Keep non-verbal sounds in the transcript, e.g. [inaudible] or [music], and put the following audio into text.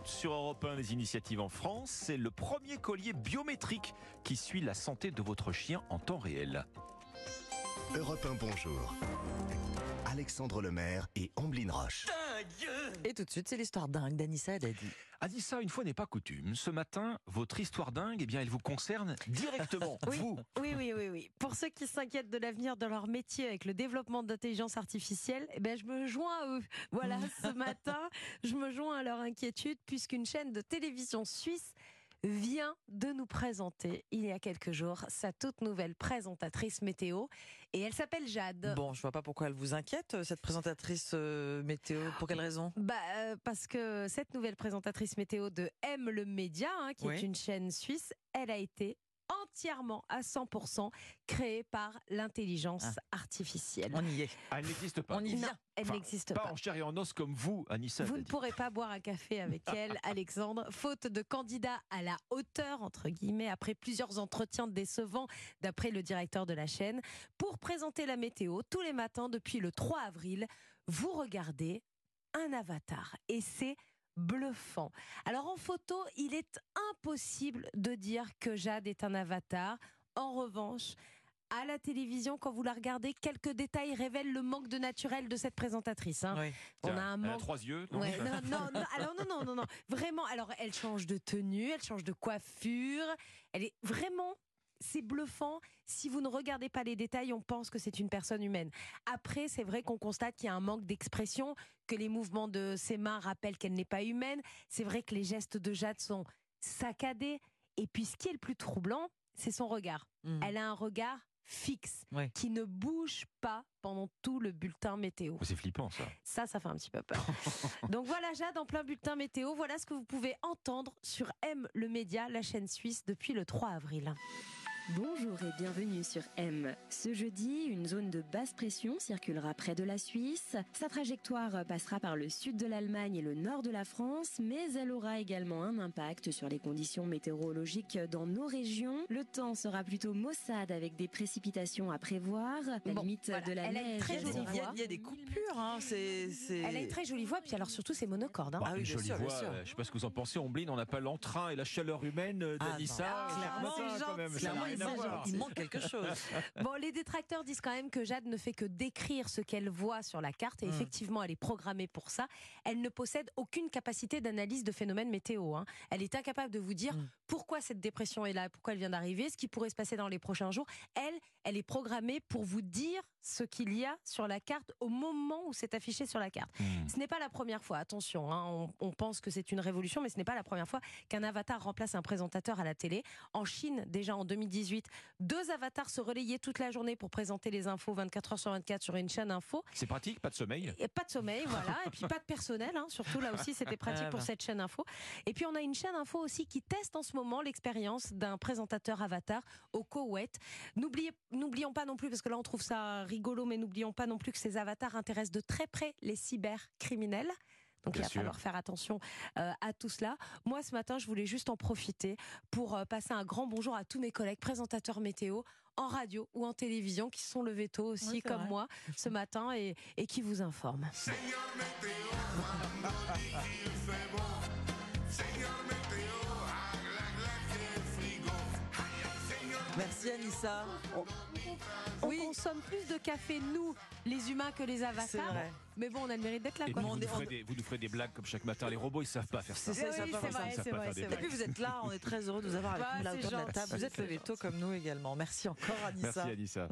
minutes sur Europe 1 des initiatives en France. C'est le premier collier biométrique qui suit la santé de votre chien en temps réel. Europe 1 Bonjour. Alexandre Lemaire et Amblin Roche. Et tout de suite, c'est l'histoire dingue d'Anissa Dadi. Anissa, une fois n'est pas coutume. Ce matin, votre histoire dingue, eh bien, elle vous concerne directement. [laughs] Oui. Vous. Oui, oui, oui, oui. Pour ceux qui s'inquiètent de l'avenir de leur métier avec le développement de l'intelligence artificielle, eh ben, je me joins à eux. Voilà, [laughs] ce matin, je me joins à leur inquiétude puisqu'une chaîne de télévision suisse vient de nous présenter il y a quelques jours sa toute nouvelle présentatrice météo et elle s'appelle Jade. Bon, je vois pas pourquoi elle vous inquiète, euh, cette présentatrice euh, météo. Pour quelle raison? Bah, euh, parce que cette nouvelle présentatrice météo de M le Média, hein, qui est une chaîne suisse, elle a été entièrement à 100% créée par l'intelligence Ah. artificielle. On y est. Ah, Elle n'existe pas. On y vient. elle Enfin, n'existe Pas pas. en chair et en os comme vous, Anissa. Vous ne pourrez pas boire un café avec [laughs] elle, Alexandre, faute de candidat à la hauteur, entre guillemets, après plusieurs entretiens décevants, d'après le directeur de la chaîne. Pour présenter la météo, tous les matins depuis le 3 avril, vous regardez un avatar. Et c'est bluffant. Alors en photo, il est impossible de dire que Jade est un avatar. En revanche, à la télévision, quand vous la regardez, quelques détails révèlent le manque de naturel de cette présentatrice. hein. Oui. On a un elle manque trois yeux. non Ouais, non, non, non, alors non, non, non, non, vraiment. Alors, elle change de tenue, elle change de coiffure. Elle est vraiment. C'est bluffant. Si vous ne regardez pas les détails, on pense que c'est une personne humaine. Après, c'est vrai qu'on constate qu'il y a un manque d'expression, que les mouvements de ses mains rappellent qu'elle n'est pas humaine. C'est vrai que les gestes de Jade sont saccadés. Et puis, ce qui est le plus troublant, c'est son regard. Mhm. Elle a un regard fixe, Ouais. qui ne bouge pas pendant tout le bulletin météo. C'est flippant, ça. Ça, ça fait un petit peu peur. [laughs] Donc voilà, Jade, en plein bulletin météo, voilà ce que vous pouvez entendre sur M le Média, la chaîne suisse, depuis le 3 avril. Bonjour et bienvenue sur M. Ce jeudi, une zone de basse pression circulera près de la Suisse. Sa trajectoire passera par le sud de l'Allemagne et le nord de la France, mais elle aura également un impact sur les conditions météorologiques dans nos régions. Le temps sera plutôt maussade avec des précipitations à prévoir. La Bon, limite voilà, de la elle a une neige. très Il y, a, jolie il y a- voix. il y a des coupures. Hein. C'est- Elle a une très jolie voix, puis alors surtout, c'est monocorde. hein. Ah oui, jolie sûr, voix. sûr. euh, Je sais pas ce que vous en pensez, Omblin. On n'a pas l'entrain et la chaleur humaine euh, Ah, d'Anissa. Ah, ce clairement, quand même. Clairement, rien il à manque, voir. il manque quelque chose. [laughs] Bon, les détracteurs disent quand même que Jade ne fait que décrire ce qu'elle voit sur la carte, et Mm. effectivement, elle est programmée pour ça. Elle ne possède aucune capacité d'analyse de phénomènes météo. hein. Elle est incapable de vous dire Mm. pourquoi cette dépression est là, pourquoi elle vient d'arriver, ce qui pourrait se passer dans les prochains jours. Elle, elle est programmée pour vous dire ce qu'il y a sur la carte au moment où c'est affiché sur la carte. Hmm. Ce n'est pas la première fois, attention, hein, on, on pense que c'est une révolution, mais ce n'est pas la première fois qu'un avatar remplace un présentateur à la télé. En Chine, déjà en 2018, deux avatars se relayaient toute la journée pour présenter les infos 24 heures sur 24 sur une chaîne info. C'est pratique, pas de sommeil? Et pas de sommeil, voilà, [laughs] et puis pas de personnel, hein, surtout là aussi c'était pratique Ah pour bah. cette chaîne info. Et puis on a une chaîne info aussi qui teste en ce moment l'expérience d'un présentateur avatar au Koweït. N'oubliez- N'oublions pas non plus, parce que là on trouve ça rigolo, mais n'oublions pas non plus que ces avatars intéressent de très près les cybercriminels. Donc Bien il va sûr. falloir faire attention euh, à tout cela. Moi ce matin, je voulais juste en profiter pour euh, passer un grand bonjour à tous mes collègues présentateurs météo en radio ou en télévision qui se sont levés tôt aussi Oui, comme vrai. moi ce matin et, et qui vous informent. Merci Anissa. On Oui. consomme plus de café, nous, les humains, que les avatars. vrai. Mais bon, on a le mérite d'être là. Et Quoi. vous, nous ferez des, vous nous ferez des blagues comme chaque matin. Les robots, ils savent pas faire ça. C'est ça, Oui, c'est vrai, Et puis vous êtes là, on est très heureux de vous avoir avec Bah, nous là c'est autour de la table. Vous êtes levé tôt comme nous également. Merci encore Anissa. Merci, Anissa.